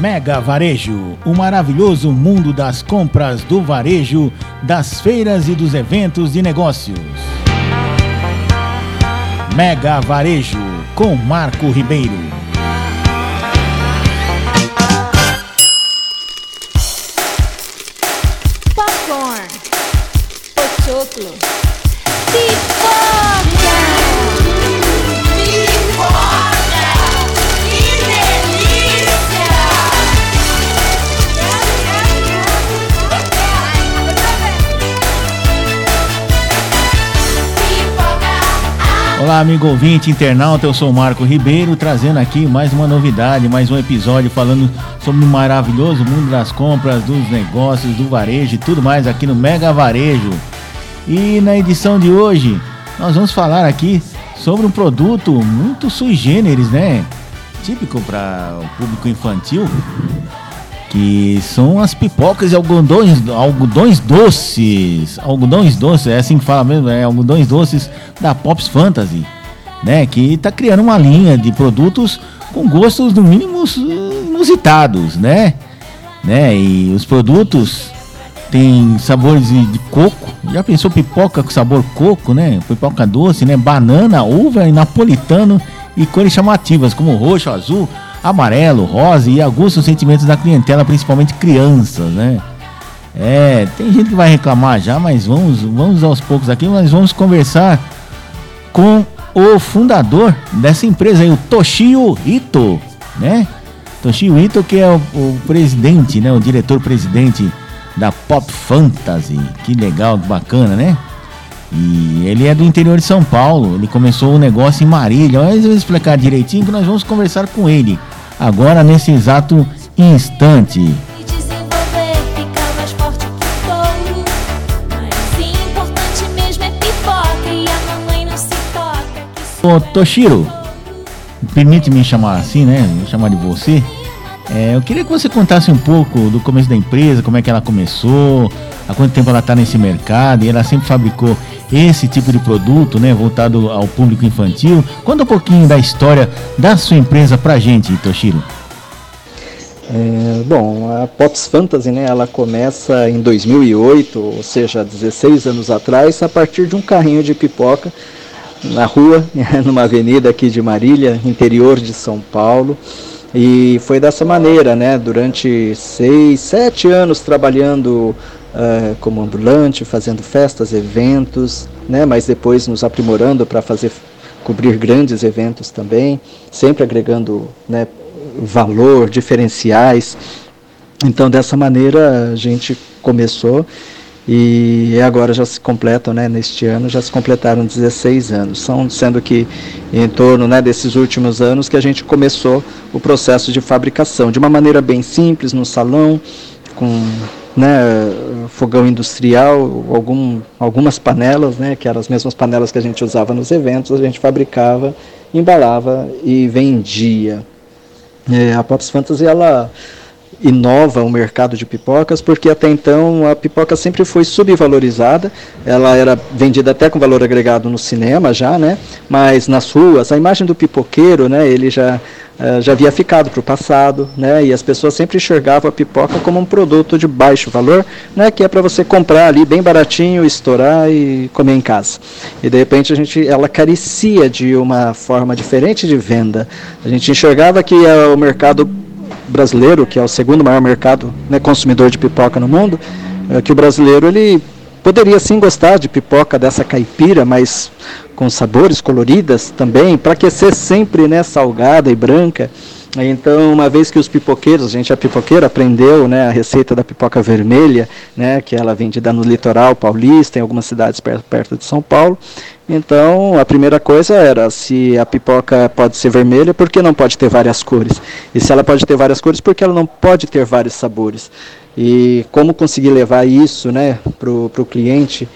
Mega Varejo, o maravilhoso mundo das compras do varejo, das feiras e dos eventos de negócios. Mega Varejo, com Marco Ribeiro. Olá, amigo ouvinte, internauta, eu sou Marco Ribeiro, trazendo aqui mais uma novidade, mais um episódio falando sobre o maravilhoso mundo das compras, dos negócios, do varejo e tudo mais aqui no Mega Varejo. E na edição de hoje, nós vamos falar aqui sobre um produto muito sui generis, né? Típico para o público infantil, que são as pipocas e algodões, algodões doces. Algodões doces, é assim que fala mesmo, é algodões doces da Pops Fantasy, né? Que tá criando uma linha de produtos com gostos no mínimo inusitados, né? né? E os produtos têm sabores de coco. Já pensou pipoca com sabor coco, né? Pipoca doce, né? Banana, uva e napolitano e cores chamativas como roxo, azul, amarelo, rosa e aguçam os sentimentos da clientela, principalmente crianças, né? É, tem gente que vai reclamar já, mas vamos, vamos aos poucos aqui, mas vamos conversar com o fundador dessa empresa aí, o Toshio Ito, né? Toshio Ito que é o, o presidente, né? O diretor-presidente da Pop Fantasy. Que legal, bacana, né? E ele é do interior de São Paulo. Ele começou o negócio em Marília. Mas eu vou explicar direitinho que nós vamos conversar com ele agora nesse exato instante. É Ô Toshiro, permite-me chamar assim, né? Vou chamar de você. É, eu queria que você contasse um pouco do começo da empresa, como é que ela começou, há quanto tempo ela está nesse mercado e ela sempre fabricou esse tipo de produto, né, voltado ao público infantil. Conta um pouquinho da história da sua empresa pra gente, Toshiro. É, bom, a Pops Fantasy, né, ela começa em 2008, ou seja, 16 anos atrás, a partir de um carrinho de pipoca na rua, numa avenida aqui de Marília, interior de São Paulo. E foi dessa maneira, né, durante seis, sete anos trabalhando eh, como ambulante, fazendo festas, eventos, né, mas depois nos aprimorando para fazer cobrir grandes eventos também, sempre agregando né, valor, diferenciais. Então, dessa maneira, a gente começou e agora já se completam, né, neste ano, já se completaram 16 anos. São, sendo que em torno né, desses últimos anos que a gente começou o processo de fabricação, de uma maneira bem simples, no salão, com né, fogão industrial, algum, algumas panelas, né, que eram as mesmas panelas que a gente usava nos eventos, a gente fabricava, embalava e vendia. É, a Pops Fantasy, ela inova o mercado de pipocas, porque até então a pipoca sempre foi subvalorizada, ela era vendida até com valor agregado no cinema já, né? Mas nas ruas, a imagem do pipoqueiro, né, ele já eh, já havia ficado para o passado, né? E as pessoas sempre enxergavam a pipoca como um produto de baixo valor, né? Que é para você comprar ali bem baratinho, estourar e comer em casa. E de repente a gente, ela carecia de uma forma diferente de venda. A gente enxergava que eh, o mercado brasileiro, que é o segundo maior mercado né, consumidor de pipoca no mundo, é que o brasileiro ele poderia sim gostar de pipoca dessa caipira, mas com sabores coloridas também, para aquecer sempre né, salgada e branca. Então, uma vez que os pipoqueiros, a gente é pipoqueiro, aprendeu né, a receita da pipoca vermelha, né, que ela é vendida no litoral paulista, em algumas cidades perto, perto de São Paulo. Então, a primeira coisa era se a pipoca pode ser vermelha, por que não pode ter várias cores? E se ela pode ter várias cores, por que ela não pode ter vários sabores? E como conseguir levar isso né, para o cliente?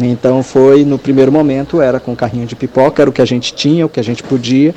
Então, foi no primeiro momento, era com carrinho de pipoca, era o que a gente tinha, o que a gente podia.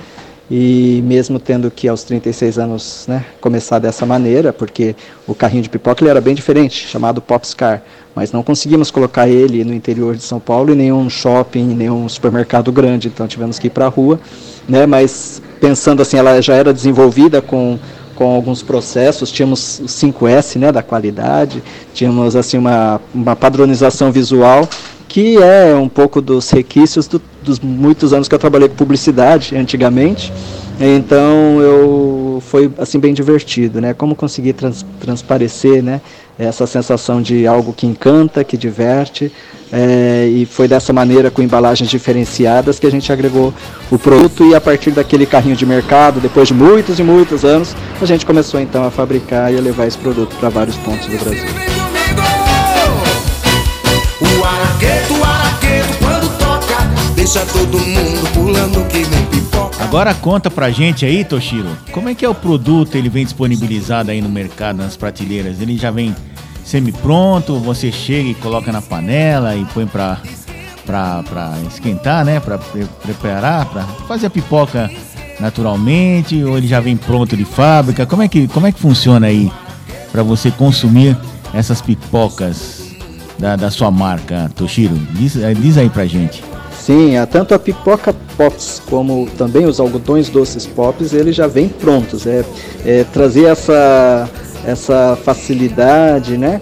E mesmo tendo que aos 36 anos né, começar dessa maneira, porque o carrinho de pipoca ele era bem diferente, chamado Popscar, mas não conseguimos colocar ele no interior de São Paulo em nenhum shopping, nenhum supermercado grande, então tivemos que ir para a rua, né, mas pensando assim, ela já era desenvolvida com com alguns processos, tínhamos o 5S né, da qualidade, tínhamos assim uma, uma padronização visual que é um pouco dos requisitos do, dos muitos anos que eu trabalhei com publicidade antigamente. Então eu foi assim bem divertido, né? Como conseguir trans, transparecer, né? Essa sensação de algo que encanta, que diverte, é, e foi dessa maneira com embalagens diferenciadas que a gente agregou o produto e a partir daquele carrinho de mercado, depois de muitos e muitos anos, a gente começou então a fabricar e a levar esse produto para vários pontos do Brasil. Deixa todo mundo pulando que nem pipoca. Agora conta pra gente aí, Toshiro, como é que é o produto, ele vem disponibilizado aí no mercado, nas prateleiras? Ele já vem semi-pronto, você chega e coloca na panela e põe pra, pra, pra esquentar, né? Pra pre- preparar, pra fazer a pipoca naturalmente, ou ele já vem pronto de fábrica? Como é que, como é que funciona aí pra você consumir essas pipocas da, da sua marca, Toshiro? Diz, eh, diz aí pra gente. Sim, tanto a pipoca pops como também os algodões doces pops, eles já vêm prontos. É, é trazer essa, essa facilidade, né?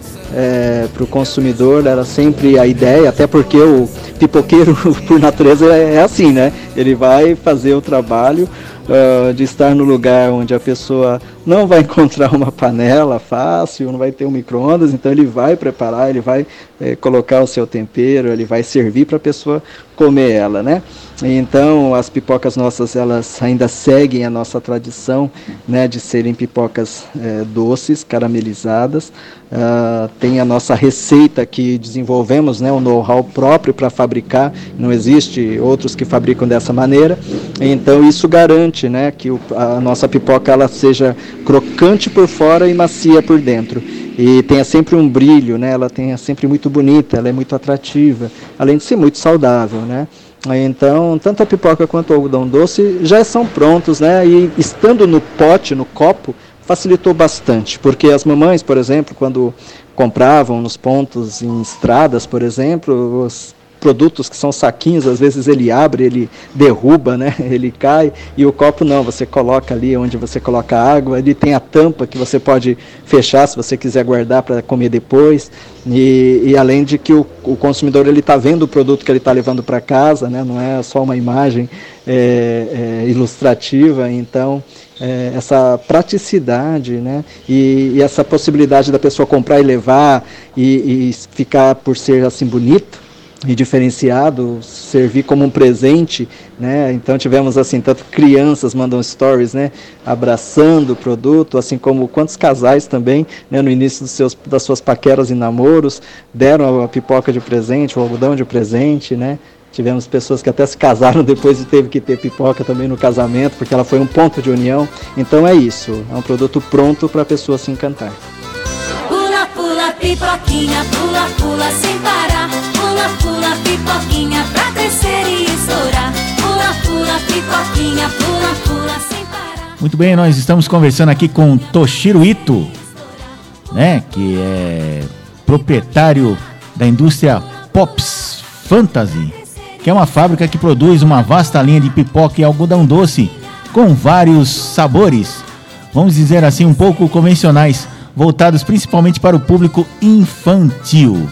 para o consumidor era sempre a ideia, até porque o pipoqueiro por natureza é, é assim, né? Ele vai fazer o trabalho ah, de estar no lugar onde a pessoa não vai encontrar uma panela fácil, não vai ter um micro-ondas, então ele vai preparar, ele vai eh, colocar o seu tempero, ele vai servir para a pessoa comer ela, né? Então as pipocas nossas elas ainda seguem a nossa tradição, né, de serem pipocas eh, doces, caramelizadas. Ah, tem a nossa receita que desenvolvemos, né, um know-how próprio para fabricar. Não existe outros que fabricam dessa maneira. Então isso garante, né, que o, a nossa pipoca ela seja crocante por fora e macia por dentro e tenha sempre um brilho, né? Ela tenha sempre muito bonita, ela é muito atrativa, além de ser muito saudável, né? Então, tanto a pipoca quanto o algodão doce já são prontos, né? E estando no pote, no copo, facilitou bastante, porque as mamães, por exemplo, quando compravam nos pontos em estradas, por exemplo, produtos que são saquinhos, às vezes ele abre, ele derruba, né? Ele cai e o copo não, você coloca ali onde você coloca a água, ele tem a tampa que você pode fechar se você quiser guardar para comer depois. E, e além de que o, o consumidor ele está vendo o produto que ele está levando para casa, né? Não é só uma imagem é, é, ilustrativa, então é, essa praticidade, né? E, e essa possibilidade da pessoa comprar e levar e, e ficar por ser assim bonito e diferenciado, servir como um presente, né? Então tivemos assim, tanto crianças mandam stories, né, abraçando o produto, assim como quantos casais também, né, no início dos seus das suas paqueras e namoros, deram a pipoca de presente, o algodão de presente, né? Tivemos pessoas que até se casaram depois e teve que ter pipoca também no casamento, porque ela foi um ponto de união. Então é isso, é um produto pronto para a pessoa se encantar. Pula, pula, pipoquinha, pula, pula sem parar. Pula, pula, pipoquinha pra crescer e estourar. Pula, pula, pipoquinha, pula, pula sem parar. Muito bem, nós estamos conversando aqui com Toshiro Ito, né, que é proprietário da indústria Pops Fantasy, que é uma fábrica que produz uma vasta linha de pipoca e algodão doce com vários sabores, vamos dizer assim, um pouco convencionais, voltados principalmente para o público infantil.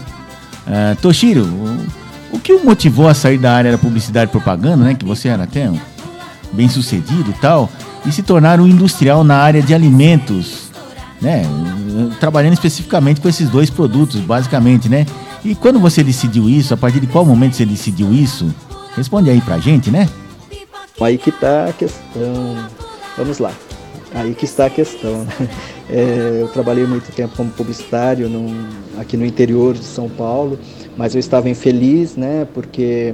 Ah, Toshiro, o, o que o motivou a sair da área da publicidade e propaganda, né, que você era até um bem sucedido e tal, e se tornar um industrial na área de alimentos, né? Trabalhando especificamente com esses dois produtos, basicamente, né? E quando você decidiu isso, a partir de qual momento você decidiu isso? Responde aí pra gente, né? Aí que está a questão. Vamos lá. Aí que está a questão. né? É, eu trabalhei muito tempo como publicitário aqui no interior de São Paulo, mas eu estava infeliz, né? Porque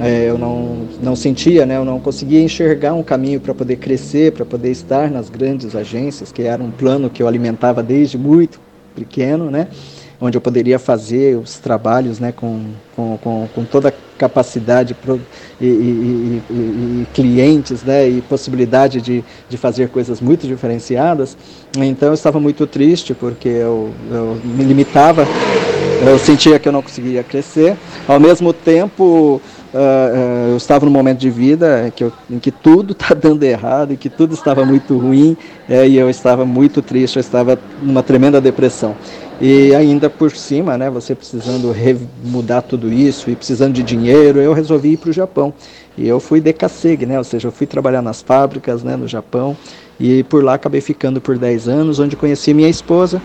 é, eu não, não sentia, né? Eu não conseguia enxergar um caminho para poder crescer, para poder estar nas grandes agências, que era um plano que eu alimentava desde muito pequeno, né? Onde eu poderia fazer os trabalhos né, com, com, com, com toda a capacidade pro- e, e- e- e- clientes né, e possibilidade de, de fazer coisas muito diferenciadas. Então eu estava muito triste porque eu, eu me limitava, eu sentia que eu não conseguia crescer. Ao mesmo tempo, uh, eu estava num momento de vida que eu, em que tudo está dando errado, em que tudo estava muito ruim, é, e eu estava muito triste, eu estava numa tremenda depressão. E ainda por cima, né, você precisando mudar tudo isso e precisando de dinheiro, eu resolvi ir para o Japão. E eu fui decassegue, né, ou seja, eu fui trabalhar nas fábricas né, no Japão, e por lá acabei ficando por 10 anos, onde conheci minha esposa,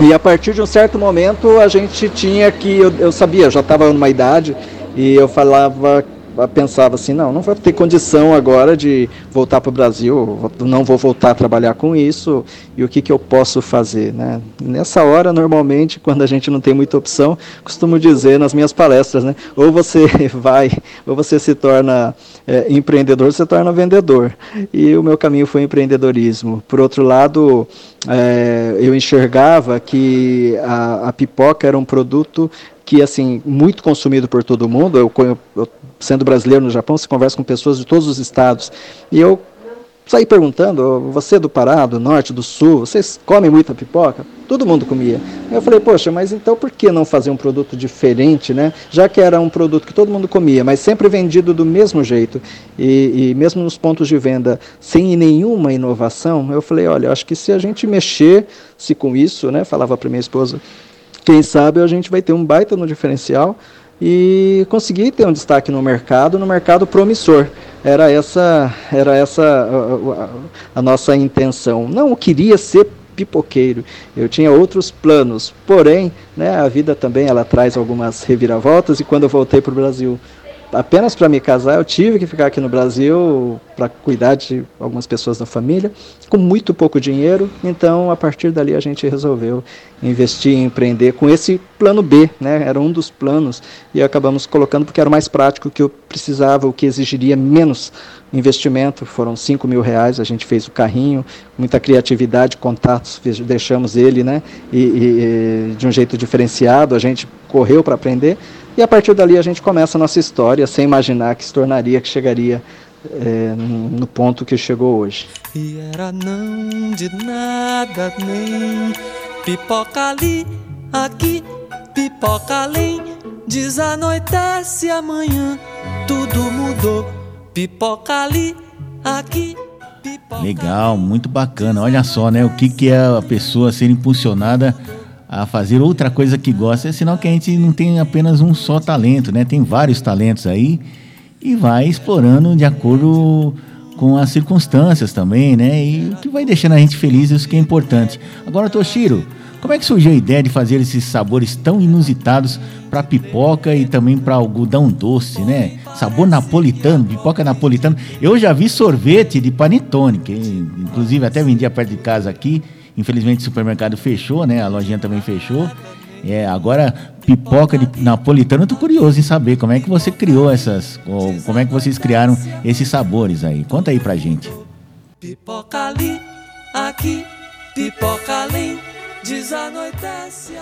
e a partir de um certo momento a gente tinha que, eu, eu sabia, eu já estava numa idade e eu falava, pensava assim, não, não vou ter condição agora de voltar para o Brasil, não vou voltar a trabalhar com isso, e o que, que eu posso fazer? Né? Nessa hora, normalmente, quando a gente não tem muita opção, costumo dizer nas minhas palestras, né, ou você vai, ou você se torna é, empreendedor, ou você se torna vendedor. E o meu caminho foi empreendedorismo. Por outro lado, é, eu enxergava que a, a, pipoca era um produto que assim muito consumido por todo mundo. Eu, eu, sendo brasileiro no Japão, se conversa com pessoas de todos os estados e eu saí perguntando, você do Pará, do Norte, do Sul, vocês comem muita pipoca? Todo mundo comia. Eu falei, poxa, mas então por que não fazer um produto diferente, né? Já que era um produto que todo mundo comia, mas sempre vendido do mesmo jeito e, e mesmo nos pontos de venda sem nenhuma inovação, eu falei, olha, acho que se a gente mexer-se com isso, né? Falava para minha esposa, quem sabe a gente vai ter um baita no diferencial e conseguir ter um destaque no mercado, no mercado promissor. Era essa, era essa a, a, a nossa intenção. Não queria ser pipoqueiro. Eu tinha outros planos, porém, né, a vida também ela traz algumas reviravoltas e quando eu voltei para o Brasil apenas para me casar, eu tive que ficar aqui no Brasil para cuidar de algumas pessoas da família, com muito pouco dinheiro. Então, a partir dali, a gente resolveu investir em empreender com esse plano B, né? Era um dos planos e acabamos colocando porque era o mais prático que eu precisava, o que exigiria menos investimento. Foram 5 mil reais. A gente fez o carrinho, muita criatividade, contatos, deixamos ele, né? E, e de um jeito diferenciado. A gente correu para aprender e a partir dali a gente começa a nossa história sem imaginar que se tornaria, que chegaria é, no ponto que chegou hoje. E era não de nada nem pipoca ali, aqui, pipoca além. Desanoitece amanhã, tudo mudou. Pipoca ali, aqui. Legal, muito bacana. Olha só, né? O que, que é a pessoa ser impulsionada a fazer outra coisa que gosta, é sinal que a gente não tem apenas um só talento, né? Tem vários talentos aí e vai explorando de acordo com as circunstâncias também, né? E o que vai deixando a gente feliz, isso que é importante. Agora, Toshiro, como é que surgiu a ideia de fazer esses sabores tão inusitados para pipoca e também para algodão doce, né? Sabor napolitano, pipoca napolitana. Eu já vi sorvete de panetone, que inclusive até vendia perto de casa aqui. Infelizmente o supermercado fechou, né? A lojinha também fechou. É, agora, pipoca de napolitano, eu tô curioso em saber como é que você criou essas. Como é que vocês criaram esses sabores aí. Conta aí pra gente. Pipoca ali, aqui, pipoca ali, desanoitece.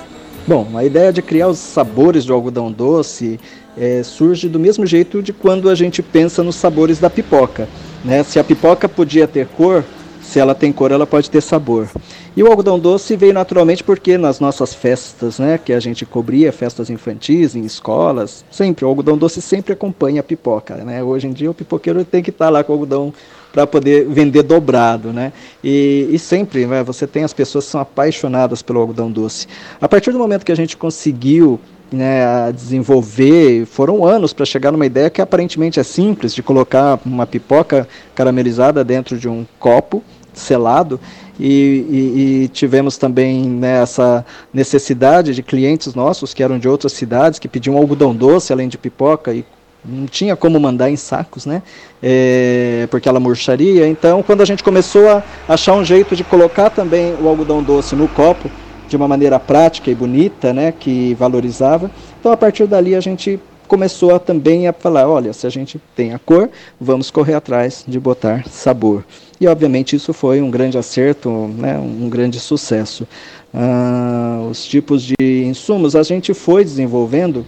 Bom, a ideia de criar os sabores do algodão doce é, surge do mesmo jeito de quando a gente pensa nos sabores da pipoca. Né? Se a pipoca podia ter cor, se ela tem cor, ela pode ter sabor. E o algodão doce veio naturalmente porque nas nossas festas, né, que a gente cobria, festas infantis, em escolas, sempre, o algodão doce sempre acompanha a pipoca, né? Hoje em dia o pipoqueiro tem que estar lá com o algodão para poder vender dobrado, né? E, e sempre, né, você tem as pessoas que são apaixonadas pelo algodão doce. A partir do momento que a gente conseguiu né, desenvolver, foram anos para chegar numa ideia que aparentemente é simples, de colocar uma pipoca caramelizada dentro de um copo selado e, e, e, tivemos também né, essa necessidade de clientes nossos que eram de outras cidades que pediam algodão doce além de pipoca e não tinha como mandar em sacos, né? É, porque ela murcharia. Então, quando a gente começou a achar um jeito de colocar também o algodão doce no copo de uma maneira prática e bonita, né, que valorizava, então a partir dali a gente começou a, também a falar, olha, se a gente tem a cor, vamos correr atrás de botar sabor. E obviamente isso foi um grande acerto, né, um grande sucesso. Ah, os tipos de insumos a gente foi desenvolvendo,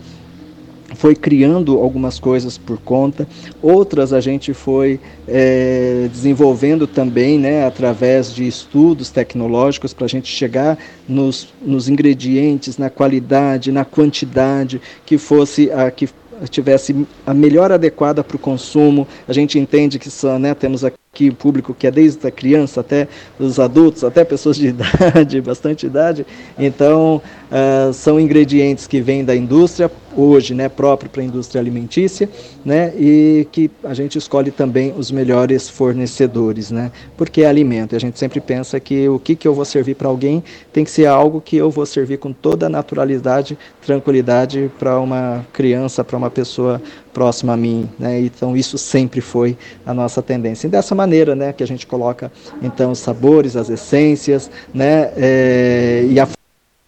foi criando algumas coisas por conta, outras a gente foi é, desenvolvendo também né, através de estudos tecnológicos para a gente chegar nos, nos ingredientes, na qualidade, na quantidade que fosse a que tivesse a melhor adequada para o consumo. A gente entende que só, né, temos aqui público que é desde a criança até os adultos, até pessoas de idade, bastante idade. Então, uh, são ingredientes que vêm da indústria, hoje, né, próprio para a indústria alimentícia, né, e que a gente escolhe também os melhores fornecedores, né, porque é alimento. A gente sempre pensa que o que, que eu vou servir para alguém tem que ser algo que eu vou servir com toda a naturalidade, tranquilidade para uma criança, para uma pessoa próxima a mim, né? Então isso sempre foi a nossa tendência. E dessa maneira, né, que a gente coloca então os sabores, as essências, né, é, e a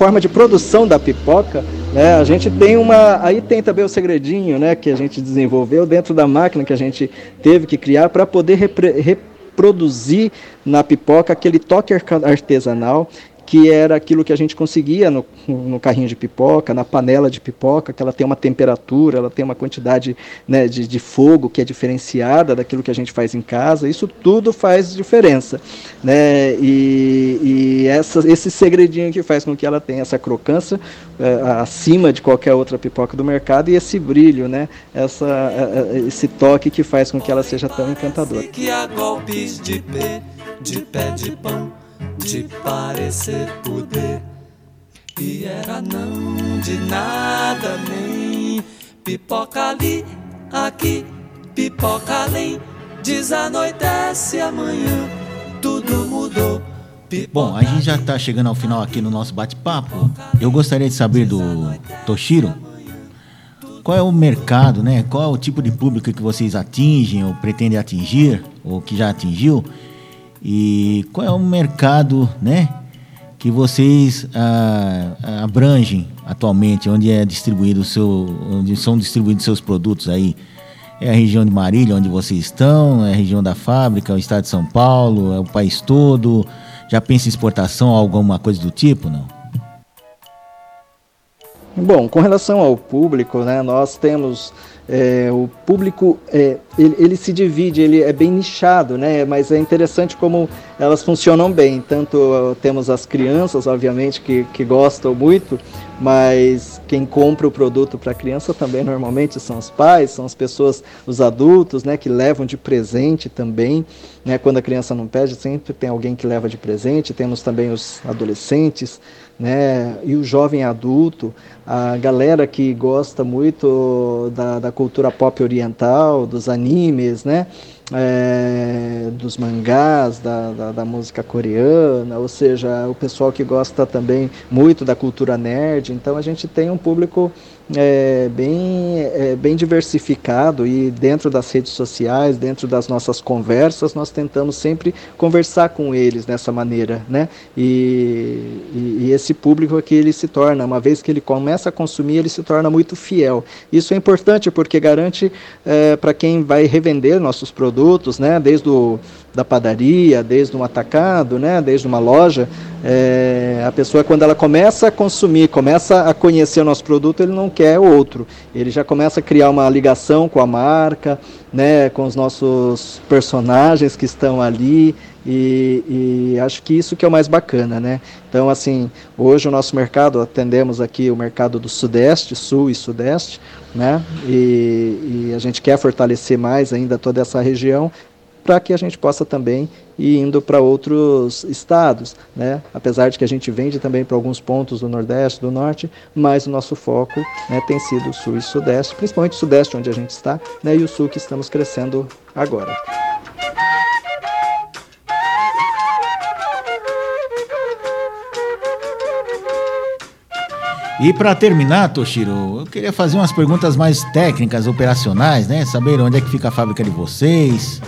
forma de produção da pipoca, né, a gente tem uma. Aí tem também o segredinho né, que a gente desenvolveu dentro da máquina que a gente teve que criar para poder reproduzir na pipoca aquele toque artesanal que era aquilo que a gente conseguia no, no, carrinho de pipoca, na panela de pipoca, que ela tem uma temperatura, ela tem uma quantidade né, de, de, fogo que é diferenciada daquilo que a gente faz em casa. Isso tudo faz diferença. Né? E, e essa, esse segredinho que faz com que ela tenha essa crocância é, acima de qualquer outra pipoca do mercado e esse brilho, né? essa, é, é, esse toque que faz com que ela seja tão encantadora. De parecer poder. E era não de nada nem pipoca ali, aqui, pipoca além. Desanoitece amanhã, tudo mudou. Bom, a gente já está chegando ao final aqui no nosso bate-papo. Eu gostaria de saber do Toshiro qual é o mercado, né? Qual é o tipo de público que vocês atingem ou pretendem atingir, ou que já atingiu, e qual é o mercado, né, que vocês ah, abrangem atualmente, onde é distribuído o seu, onde são distribuídos seus produtos aí? É a região de Marília, onde vocês estão? É a região da fábrica, é o estado de São Paulo? É o país todo? Já pensa em exportação, alguma coisa do tipo, não? Bom, com relação ao público, né, nós temos é, o público é, ele, ele, se divide, ele é bem nichado, né? Mas é interessante como elas funcionam bem. Tanto temos as crianças, obviamente, que, que gostam muito, mas quem compra o produto para a criança também normalmente são os pais, são as pessoas, os adultos, né? Que levam de presente também, né? Quando a criança não pede, sempre tem alguém que leva de presente. Temos também os adolescentes, né? E o jovem adulto, a galera que gosta muito da, da cultura pop oriental, dos animes, né? É, dos mangás, da, da, da, música coreana, ou seja, o pessoal que gosta também muito da cultura nerd. Então a gente tem um público é, bem, é, bem diversificado e dentro das redes sociais, dentro das nossas conversas, nós tentamos sempre conversar com eles dessa maneira, né? E, e, e esse público aqui ele se torna, uma vez que ele começa a consumir, ele se torna muito fiel. Isso é importante porque garante é, para quem vai revender nossos produtos, né? Desde o da padaria, desde um atacado, né, desde uma loja, é, a pessoa quando ela começa a consumir, começa a conhecer o nosso produto, ele não quer outro. Ele já começa a criar uma ligação com a marca, né, com os nossos personagens que estão ali. E, e, acho que isso que é o mais bacana, né? Então, assim, hoje o nosso mercado, atendemos aqui o mercado do Sudeste, Sul e Sudeste, né? E, e a gente quer fortalecer mais ainda toda essa região, para que a gente possa também ir indo para outros estados, né? Apesar de que a gente vende também para alguns pontos do Nordeste, do Norte, mas o nosso foco né, tem sido Sul e Sudeste, principalmente o Sudeste onde a gente está, né? E o Sul que estamos crescendo agora. E para terminar, Toshiro, eu queria fazer umas perguntas mais técnicas, operacionais, né? Saber onde é que fica a fábrica de vocês,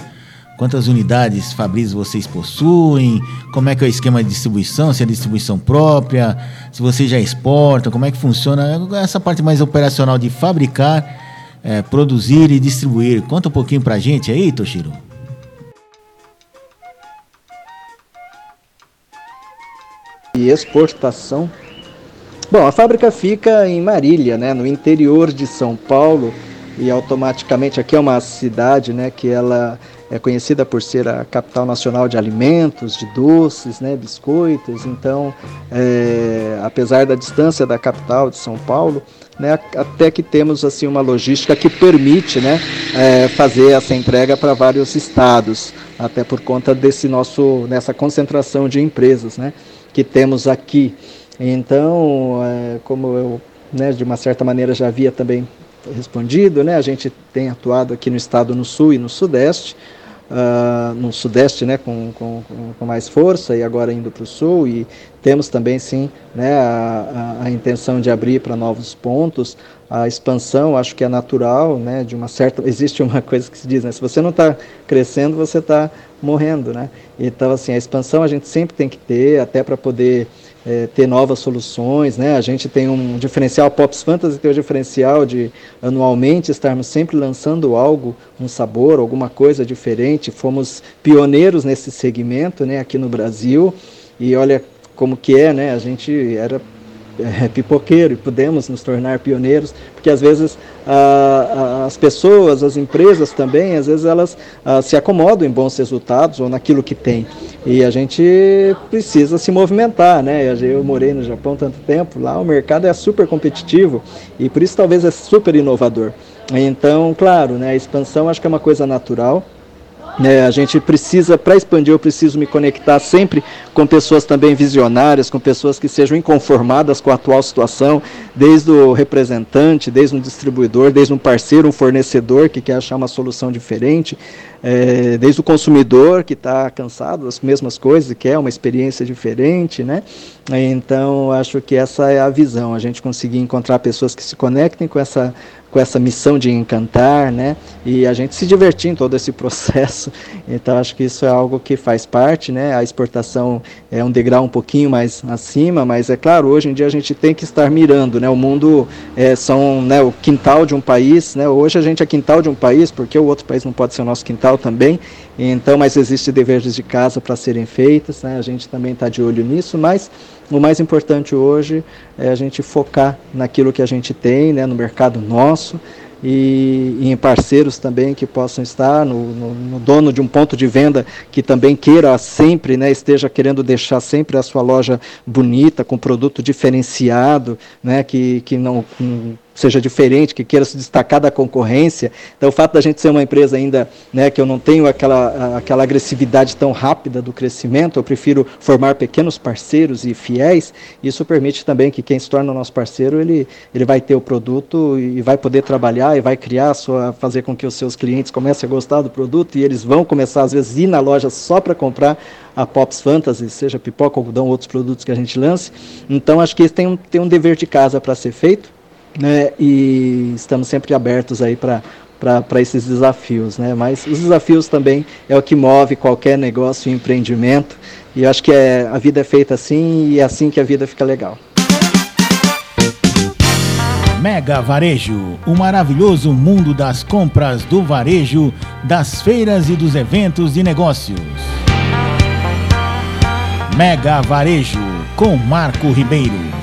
Quantas unidades Fabris vocês possuem? Como é que é o esquema de distribuição? Se é distribuição própria? Se vocês já exportam? Como é que funciona essa parte mais operacional de fabricar, é, produzir e distribuir? Conta um pouquinho pra gente aí, Toshiro. E exportação. Bom, a fábrica fica em Marília, né, no interior de São Paulo, e automaticamente aqui é uma cidade, né, que ela é conhecida por ser a capital nacional de alimentos, de doces, né, biscoitos. Então, é, apesar da distância da capital de São Paulo, né, até que temos assim uma logística que permite né, é, fazer essa entrega para vários estados, até por conta desse nosso nessa concentração de empresas né, que temos aqui. Então, é, como eu né, de uma certa maneira já havia também respondido, né, a gente tem atuado aqui no estado no sul e no sudeste uh, no sudeste né, com, com, com, mais força e agora indo para o sul. E temos também sim né, a, a, a intenção de abrir para novos pontos. A expansão acho que é natural né de uma certa existe uma coisa que se diz né se você não está crescendo você está morrendo né. Então assim a expansão a gente sempre tem que ter até para poder é, ter novas soluções, né? A gente tem um diferencial Pops Fantasy tem o diferencial de anualmente estarmos sempre lançando algo, um sabor, alguma coisa diferente. Fomos pioneiros nesse segmento, né? Aqui no Brasil e olha como que é, né? A gente era é, pipoqueiro e pudemos nos tornar pioneiros, porque às vezes ah, as pessoas, as empresas também, às vezes elas ah, se acomodam em bons resultados ou naquilo que tem. E a gente precisa se movimentar, né? Eu morei no Japão tanto tempo, lá o mercado é super competitivo e por isso talvez é super inovador. Então, claro, né, a expansão acho que é uma coisa natural, é, a gente precisa, para expandir, eu preciso me conectar sempre com pessoas também visionárias, com pessoas que sejam inconformadas com a atual situação, desde o representante, desde um distribuidor, desde um parceiro, um fornecedor que quer achar uma solução diferente, é, desde o consumidor que está cansado das mesmas coisas e quer uma experiência diferente, né? Então, acho que essa é a visão, a gente conseguir encontrar pessoas que se conectem com essa com essa missão de encantar, né? E a gente se divertir em todo esse processo. Então acho que isso é algo que faz parte, né? A exportação é um degrau um pouquinho mais acima, mas é claro, hoje em dia a gente tem que estar mirando, né? O mundo é, são né, o quintal de um país, né? Hoje a gente é quintal de um país, porque o outro país não pode ser o nosso quintal também. Então, mas existe deveres de casa para serem feitos, né? A gente também está de olho nisso, mas o mais importante hoje é a gente focar naquilo que a gente tem, né, no mercado nosso e, em parceiros também que possam estar, no, no, no, dono de um ponto de venda que também queira sempre, né, esteja querendo deixar sempre a sua loja bonita, com produto diferenciado, né, que, que não seja diferente, que queira se destacar da concorrência. Então, o fato da gente ser uma empresa ainda, né, que eu não tenho aquela, aquela agressividade tão rápida do crescimento, eu prefiro formar pequenos parceiros e fiéis. Isso permite também que quem se torna nosso parceiro, ele, ele vai ter o produto e vai poder trabalhar e vai criar, sua, fazer com que os seus clientes comecem a gostar do produto e eles vão começar, às vezes, ir na loja só para comprar a Pops Fantasy, seja pipoca, algodão, outros produtos que a gente lance. Então, acho que esse tem um, tem um dever de casa para ser feito né? E estamos sempre abertos aí para para esses desafios, né? Mas os desafios também é o que move qualquer negócio e empreendimento. E acho que é, a vida é feita assim e é assim que a vida fica legal. Mega Varejo, o maravilhoso mundo das compras do varejo, das feiras e dos eventos de negócios. Mega Varejo, com Marco Ribeiro.